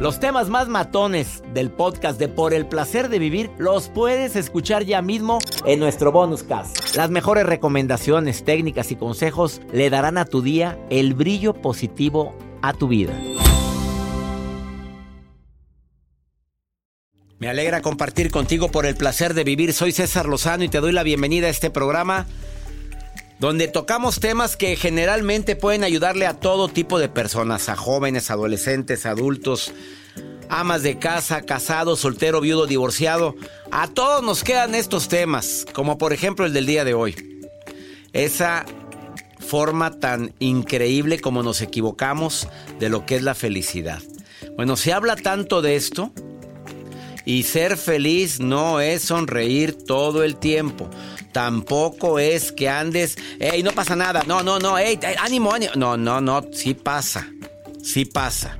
Los temas más matones del podcast de Por el placer de vivir los puedes escuchar ya mismo en nuestro bonus cast. Las mejores recomendaciones, técnicas y consejos le darán a tu día el brillo positivo a tu vida. Me alegra compartir contigo por el placer de vivir. Soy César Lozano y te doy la bienvenida a este programa donde tocamos temas que generalmente pueden ayudarle a todo tipo de personas, a jóvenes, adolescentes, adultos, amas de casa, casado, soltero, viudo, divorciado. A todos nos quedan estos temas, como por ejemplo el del día de hoy. Esa forma tan increíble como nos equivocamos de lo que es la felicidad. Bueno, se habla tanto de esto y ser feliz no es sonreír todo el tiempo. Tampoco es que andes, hey, no pasa nada. No, no, no, hey, ánimo, ánimo. No, no, no, sí pasa. Sí pasa.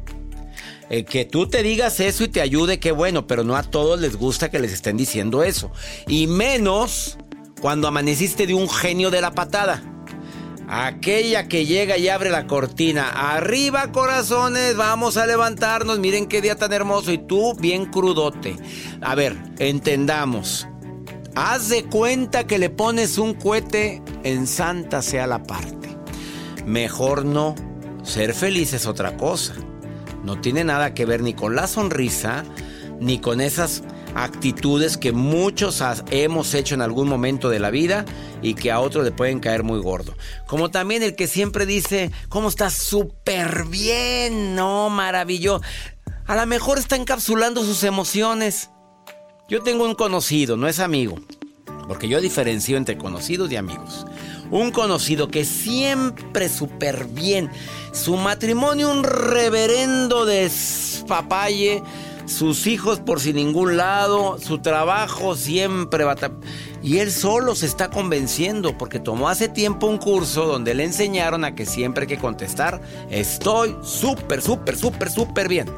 Eh, que tú te digas eso y te ayude, qué bueno, pero no a todos les gusta que les estén diciendo eso. Y menos cuando amaneciste de un genio de la patada. Aquella que llega y abre la cortina. Arriba, corazones, vamos a levantarnos. Miren qué día tan hermoso. Y tú, bien crudote. A ver, entendamos. Haz de cuenta que le pones un cohete en santa sea la parte. Mejor no. Ser feliz es otra cosa. No tiene nada que ver ni con la sonrisa, ni con esas actitudes que muchos hemos hecho en algún momento de la vida y que a otros le pueden caer muy gordo. Como también el que siempre dice, ¿cómo estás? Súper bien, no, maravilloso. A lo mejor está encapsulando sus emociones. Yo tengo un conocido, no es amigo, porque yo diferencio entre conocidos y amigos. Un conocido que siempre súper bien. Su matrimonio un reverendo despapalle. Sus hijos por sin ningún lado. Su trabajo siempre. Y él solo se está convenciendo porque tomó hace tiempo un curso donde le enseñaron a que siempre hay que contestar, estoy súper, súper, súper, súper bien.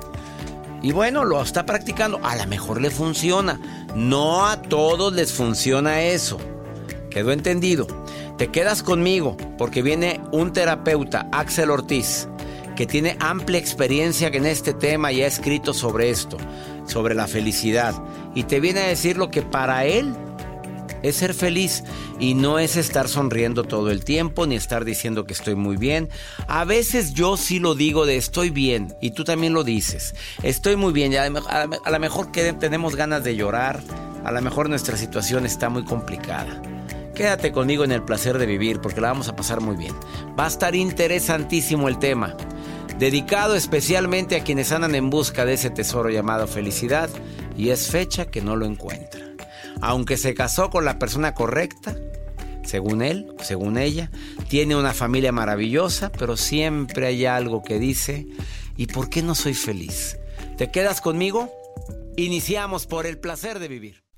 Y bueno, lo está practicando. A lo mejor le funciona. No a todos les funciona eso. ¿Quedó entendido? Te quedas conmigo porque viene un terapeuta, Axel Ortiz, que tiene amplia experiencia en este tema y ha escrito sobre esto, sobre la felicidad. Y te viene a decir lo que para él es ser feliz y no es estar sonriendo todo el tiempo ni estar diciendo que estoy muy bien. A veces yo sí lo digo de estoy bien y tú también lo dices. Estoy muy bien y a lo mejor que tenemos ganas de llorar, a lo mejor nuestra situación está muy complicada. Quédate conmigo en el placer de vivir porque la vamos a pasar muy bien. Va a estar interesantísimo el tema, dedicado especialmente a quienes andan en busca de ese tesoro llamado felicidad y es fecha que no lo encuentran aunque se casó con la persona correcta, según él, según ella, tiene una familia maravillosa, pero siempre hay algo que dice, ¿y por qué no soy feliz? ¿Te quedas conmigo? Iniciamos por el placer de vivir.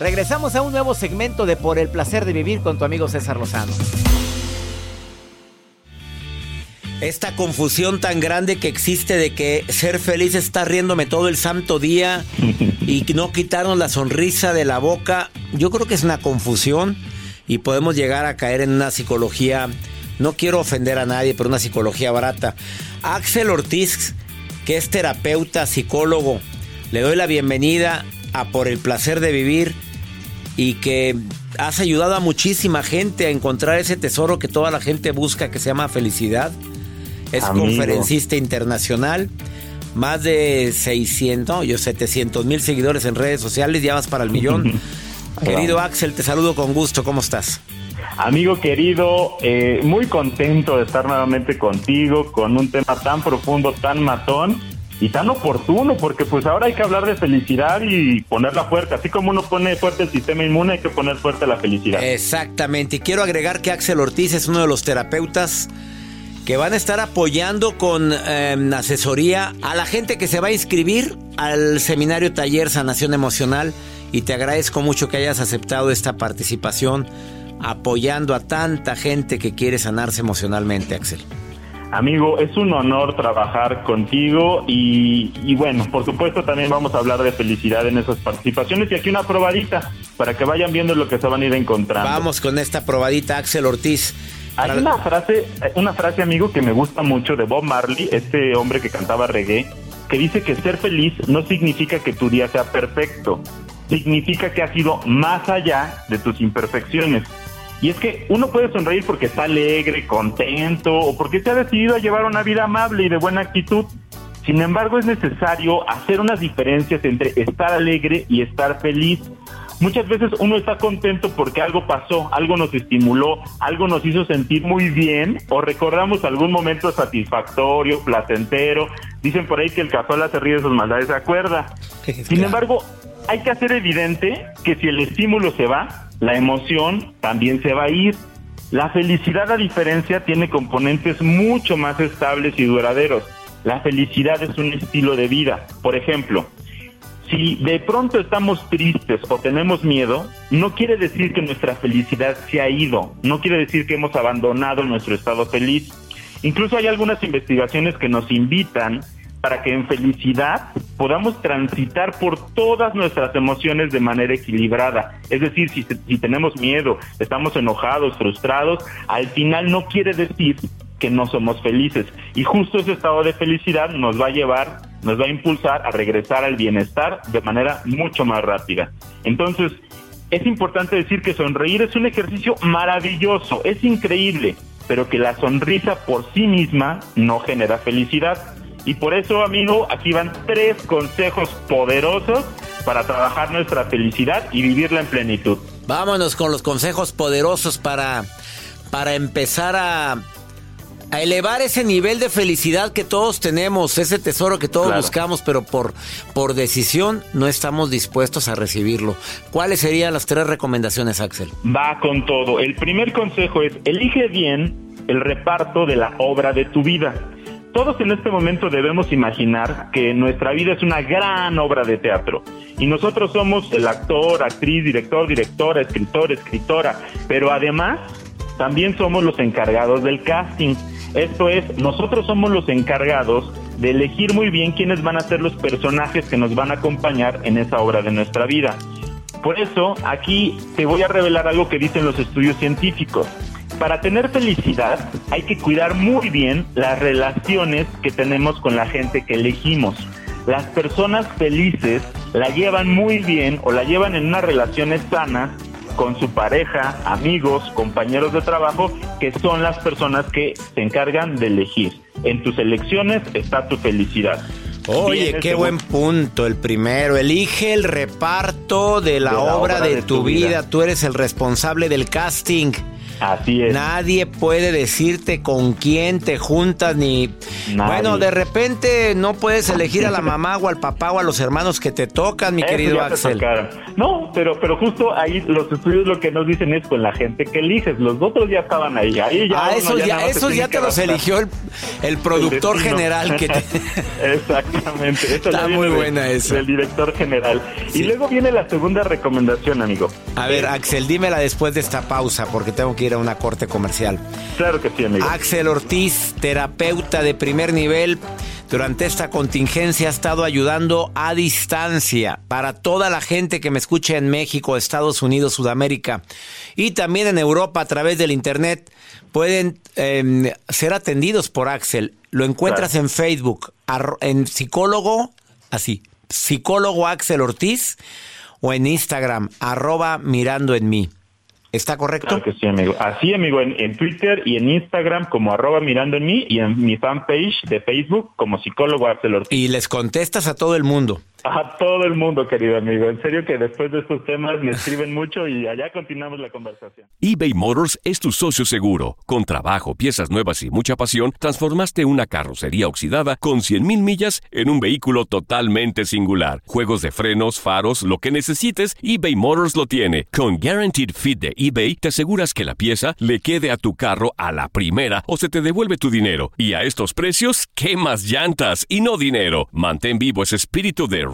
Regresamos a un nuevo segmento de Por el placer de vivir con tu amigo César Lozano. Esta confusión tan grande que existe de que ser feliz está riéndome todo el santo día y no quitarnos la sonrisa de la boca, yo creo que es una confusión y podemos llegar a caer en una psicología, no quiero ofender a nadie, pero una psicología barata. Axel Ortiz, que es terapeuta, psicólogo, le doy la bienvenida a Por el placer de vivir y que has ayudado a muchísima gente a encontrar ese tesoro que toda la gente busca que se llama felicidad. Es Amigo. conferencista internacional, más de 600, yo 700 mil seguidores en redes sociales, ya vas para el millón. Querido Axel, te saludo con gusto, ¿cómo estás? Amigo querido, eh, muy contento de estar nuevamente contigo con un tema tan profundo, tan matón y tan oportuno, porque pues ahora hay que hablar de felicidad y ponerla fuerte. Así como uno pone fuerte el sistema inmune, hay que poner fuerte la felicidad. Exactamente, y quiero agregar que Axel Ortiz es uno de los terapeutas que van a estar apoyando con eh, asesoría a la gente que se va a inscribir al seminario taller Sanación Emocional y te agradezco mucho que hayas aceptado esta participación apoyando a tanta gente que quiere sanarse emocionalmente, Axel. Amigo, es un honor trabajar contigo y, y bueno, por supuesto también vamos a hablar de felicidad en esas participaciones y aquí una probadita para que vayan viendo lo que se van a ir encontrando. Vamos con esta probadita, Axel Ortiz. Hay Para- una frase, una frase, amigo, que me gusta mucho de Bob Marley, este hombre que cantaba reggae, que dice que ser feliz no significa que tu día sea perfecto, significa que has ido más allá de tus imperfecciones. Y es que uno puede sonreír porque está alegre, contento, o porque se ha decidido a llevar una vida amable y de buena actitud. Sin embargo, es necesario hacer unas diferencias entre estar alegre y estar feliz. Muchas veces uno está contento porque algo pasó, algo nos estimuló, algo nos hizo sentir muy bien o recordamos algún momento satisfactorio, placentero. Dicen por ahí que el cazuela se ríe de sus maldades, ¿se acuerda? Sin embargo, hay que hacer evidente que si el estímulo se va, la emoción también se va a ir. La felicidad, a diferencia, tiene componentes mucho más estables y duraderos. La felicidad es un estilo de vida. Por ejemplo, si de pronto estamos tristes o tenemos miedo, no quiere decir que nuestra felicidad se ha ido, no quiere decir que hemos abandonado nuestro estado feliz. Incluso hay algunas investigaciones que nos invitan para que en felicidad podamos transitar por todas nuestras emociones de manera equilibrada. Es decir, si, tenemos miedo, estamos enojados, frustrados, al final no quiere decir que no somos felices. Y justo ese estado de felicidad nos va a llevar, nos va a impulsar a regresar al bienestar de manera mucho más rápida. Entonces, es importante decir que sonreír es un ejercicio maravilloso, es increíble, pero que la sonrisa por sí misma no genera felicidad. Y por eso, amigo, aquí van tres consejos poderosos para trabajar nuestra felicidad y vivirla en plenitud. Vámonos con los consejos poderosos para, para empezar a, A elevar ese nivel de felicidad que todos tenemos, ese tesoro que todos Claro. buscamos, pero por, por decisión no estamos dispuestos a recibirlo. ¿Cuáles serían las tres recomendaciones, Axel? Va con todo. El primer consejo es, elige bien el reparto de la obra de tu vida. Todos en este momento debemos imaginar que nuestra vida es una gran obra de teatro y nosotros somos el actor, actriz, director, directora, escritor, escritora, pero además también somos los encargados del casting. Esto es, nosotros somos los encargados de elegir muy bien quiénes van a ser los personajes que nos van a acompañar en esa obra de nuestra vida. Por eso, aquí te voy a revelar algo que dicen los estudios científicos. Para tener felicidad hay que cuidar muy bien las relaciones que tenemos con la gente que elegimos. Las personas felices la llevan muy bien o la llevan en unas relaciones sanas con su pareja, amigos, compañeros de trabajo, que son las personas que se encargan de elegir. En tus elecciones está tu felicidad. Oye, qué buen punto. El primero, elige el reparto de la, De la obra, obra de, de tu tu vida. vida. Tú eres el responsable del casting. Así es. Nadie puede decirte con quién te juntas ni... Nadie. Bueno, de repente no puedes elegir a la mamá o al papá o a los hermanos que te tocan, mi Eso querido ya Axel. No, pero pero justo ahí los estudios lo que nos dicen es con la gente que eliges. Los otros ya estaban ahí. ahí ya Ah, esos ya, esos ya que te los eligió el, el productor El general que te... Exactamente. Está ya muy de- buena esa. Del director general. Sí. Y luego viene la segunda recomendación, amigo. A ver, Axel, dímela después de esta pausa porque tengo que ir a una corte comercial. Claro que sí, amigo. Axel Ortiz, terapeuta de primer nivel, durante esta contingencia ha estado ayudando a distancia para toda la gente que me escucha en México, Estados Unidos, Sudamérica y también en Europa a través del Internet. Pueden eh, ser atendidos por Axel. Lo encuentras Claro. en Facebook, en psicólogo, así, psicólogo Axel Ortiz o en Instagram, arroba mirando en mí. ¿Está correcto? Claro que sí, amigo. Así, amigo, en, en Twitter y en Instagram como arroba mirando en mí y en mi fanpage de Facebook como psicólogo Ortiz. Y les contestas a todo el mundo. A todo el mundo, querido amigo. En serio que después de estos temas me escriben mucho y allá continuamos la conversación. eBay Motors es tu socio seguro. Con trabajo, piezas nuevas y mucha pasión, transformaste una carrocería oxidada con 100.000 millas en un vehículo totalmente singular. Juegos de frenos, faros, lo que necesites, eBay Motors lo tiene. Con Guaranteed Fit de eBay, te aseguras que la pieza le quede a tu carro a la primera o se te devuelve tu dinero. Y a estos precios, ¿qué más llantas y no dinero? Mantén vivo ese espíritu de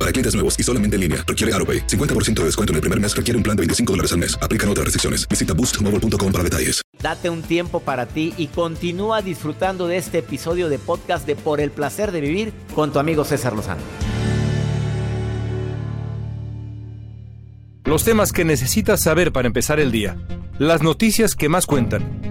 Para clientes nuevos y solamente en línea, requiere AroPay. 50% de descuento en el primer mes requiere un plan de 25 dólares al mes. Aplican otras restricciones. Visita boostmobile.com para detalles. Date un tiempo para ti y continúa disfrutando de este episodio de podcast de Por el placer de vivir con tu amigo César Lozano. Los temas que necesitas saber para empezar el día. Las noticias que más cuentan.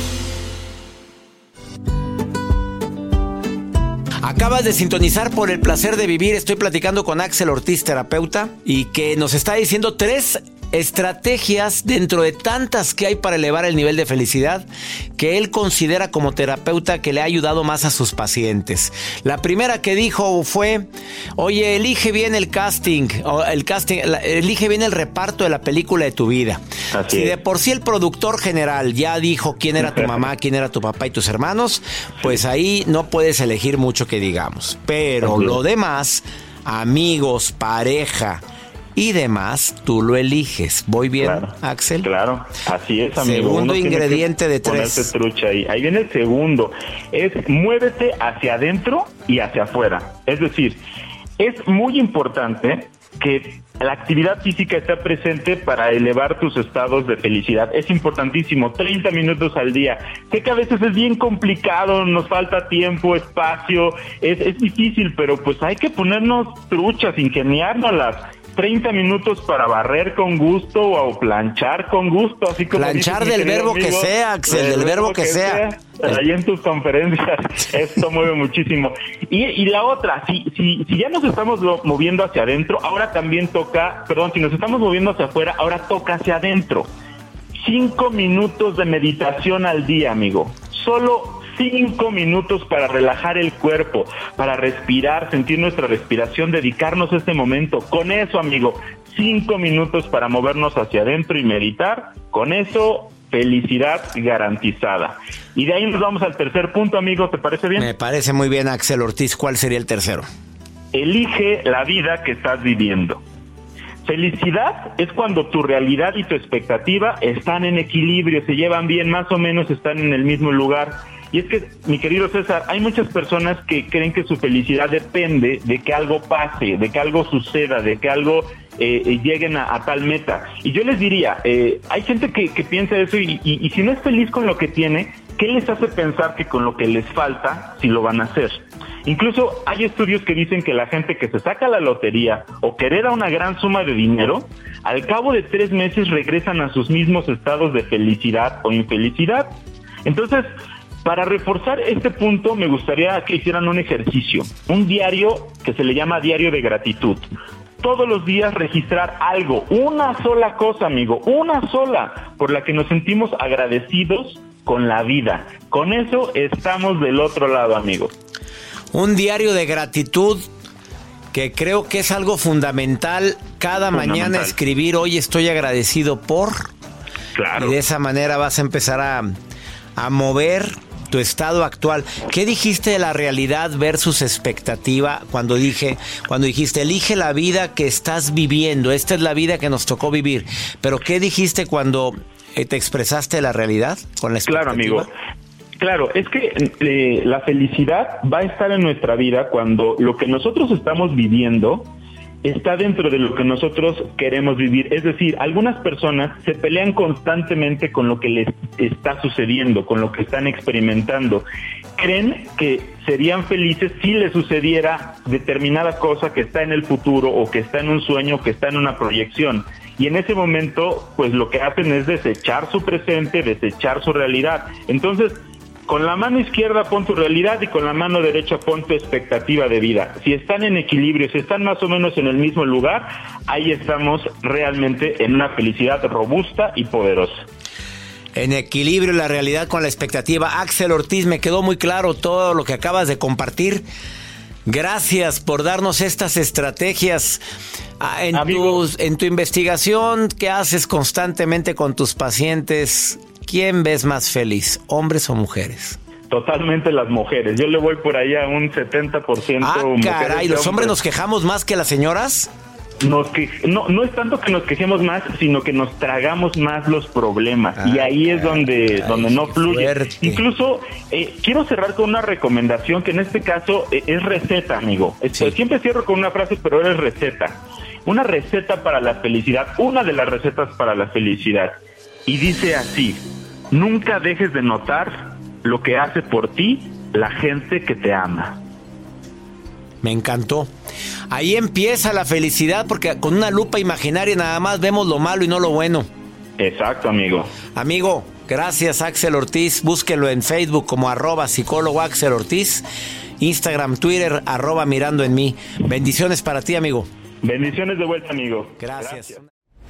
Acabas de sintonizar por el placer de vivir. Estoy platicando con Axel Ortiz, terapeuta, y que nos está diciendo tres estrategias dentro de tantas que hay para elevar el nivel de felicidad que él considera como terapeuta que le ha ayudado más a sus pacientes. La primera que dijo fue, oye, elige bien el casting, o el casting, elige bien el reparto de la película de tu vida. Así si de por sí el productor general ya dijo quién era tu mamá, quién era tu papá y tus hermanos, pues ahí no puedes elegir mucho que digamos. Pero lo demás, amigos, pareja, y demás, tú lo eliges. ¿Voy bien, Claro. Axel? Claro, así es, amigo. Segundo Uno ingrediente de tres. trucha ahí. Ahí viene el segundo. Es muévete hacia adentro y hacia afuera. Es decir, es muy importante que la actividad física esté presente para elevar tus estados de felicidad. Es importantísimo, 30 minutos al día. Sé que a veces es bien complicado, nos falta tiempo, espacio, es, es difícil, pero pues hay que ponernos truchas, ingeniárnoslas. 30 minutos para barrer con gusto o planchar con gusto, así como Planchar dices, del verbo que sea, Axel, del verbo que sea. Ahí en tus conferencias, esto mueve muchísimo. Y, y la otra, si, si, si ya nos estamos lo- moviendo hacia adentro, ahora también toca, perdón, si nos estamos moviendo hacia afuera, ahora toca hacia adentro. Cinco minutos de meditación al día, amigo. Solo cinco minutos para relajar el cuerpo, para respirar, sentir nuestra respiración, dedicarnos a este momento. Con eso, amigo, cinco minutos para movernos hacia adentro y meditar. Con eso, felicidad garantizada. Y de ahí nos vamos al tercer punto, amigo. ¿Te parece bien? Me parece muy bien, Axel Ortiz. ¿Cuál sería el tercero? Elige la vida que estás viviendo. Felicidad es cuando tu realidad y tu expectativa están en equilibrio, se llevan bien, más o menos están en el mismo lugar. Y es que, mi querido César, hay muchas personas que creen que su felicidad depende de que algo pase, de que algo suceda, de que algo eh, eh, lleguen a, tal meta. Y yo les diría, eh, hay gente que, que piensa eso y si no es feliz con lo que tiene, ¿qué les hace pensar que con lo que les falta, si lo van a hacer? Incluso hay estudios que dicen que la gente que se saca la lotería o que hereda una gran suma de dinero, al cabo de tres meses regresan a sus mismos estados de felicidad o infelicidad. Entonces, para reforzar este punto, me gustaría que hicieran un ejercicio, un diario que se le llama diario de gratitud. Todos los días registrar algo, una sola cosa, amigo, una sola, por la que nos sentimos agradecidos con la vida. Con eso estamos del otro lado, amigo. Un diario de gratitud que creo que es algo fundamental. Cada Fundamental. mañana escribir hoy estoy agradecido por. Claro. Y de esa manera vas a empezar a, a mover tu estado actual. ¿Qué dijiste de la realidad versus expectativa cuando dije, cuando dijiste elige la vida que estás viviendo? Esta es la vida que nos tocó vivir. Pero ¿qué dijiste cuando eh, te expresaste la realidad con la Claro, expectativa? amigo. Claro, es que eh, la felicidad va a estar en nuestra vida cuando lo que nosotros estamos viviendo está dentro de lo que nosotros queremos vivir. Es decir, algunas personas se pelean constantemente con lo que les está sucediendo, con lo que están experimentando. Creen que serían felices si les sucediera determinada cosa que está en el futuro o que está en un sueño, que está en una proyección. Y en ese momento, pues lo que hacen es desechar su presente, desechar su realidad. Entonces, con la mano izquierda pon tu realidad y con la mano derecha pon tu expectativa de vida. Si están en equilibrio, si están más o menos en el mismo lugar, ahí estamos realmente en una felicidad robusta y poderosa. En equilibrio la realidad con la expectativa. Axel Ortiz, me quedó muy claro todo lo que acabas de compartir. Gracias por darnos estas estrategias. Ah, En, tus- en tu investigación que haces constantemente con tus pacientes, ¿quién ves más feliz, hombres o mujeres? Totalmente las mujeres. Yo le voy por ahí a un 70% Ah, mujeres caray, ¿los hombres nos quejamos más que las señoras? Nos que, no, no es tanto que nos quejemos más, sino que nos tragamos más los problemas. y Ah, ahí es donde, donde no fluye. fuerte. Incluso eh, quiero cerrar con una recomendación que en este caso eh, es receta, amigo. Sí. Siempre cierro con una frase, pero es receta. Una receta para la felicidad, una de las recetas para la felicidad. Y dice así, nunca dejes de notar lo que hace por ti la gente que te ama. Me encantó. Ahí empieza la felicidad porque con una lupa imaginaria nada más vemos lo malo y no lo bueno. Exacto, amigo. Amigo, gracias Axel Ortiz. Búsquelo en Facebook como arroba psicólogo Axel Ortiz. Instagram, Twitter, arroba mirando en mí. Bendiciones para ti, amigo. Bendiciones de vuelta, amigo. Gracias.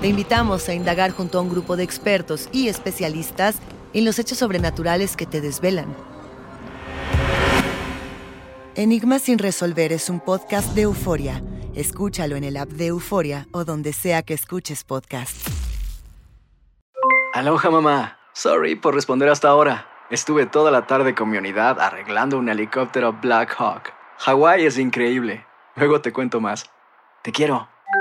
Te invitamos a indagar junto a un grupo de expertos y especialistas en los hechos sobrenaturales que te desvelan. Enigma sin resolver es un podcast de euforia. Escúchalo en el app de Euforia o donde sea que escuches podcast. Aloha mamá. Sorry por responder hasta ahora. Estuve toda la tarde con mi unidad arreglando un helicóptero Black Hawk. Hawái es increíble. Luego te cuento más. Te quiero.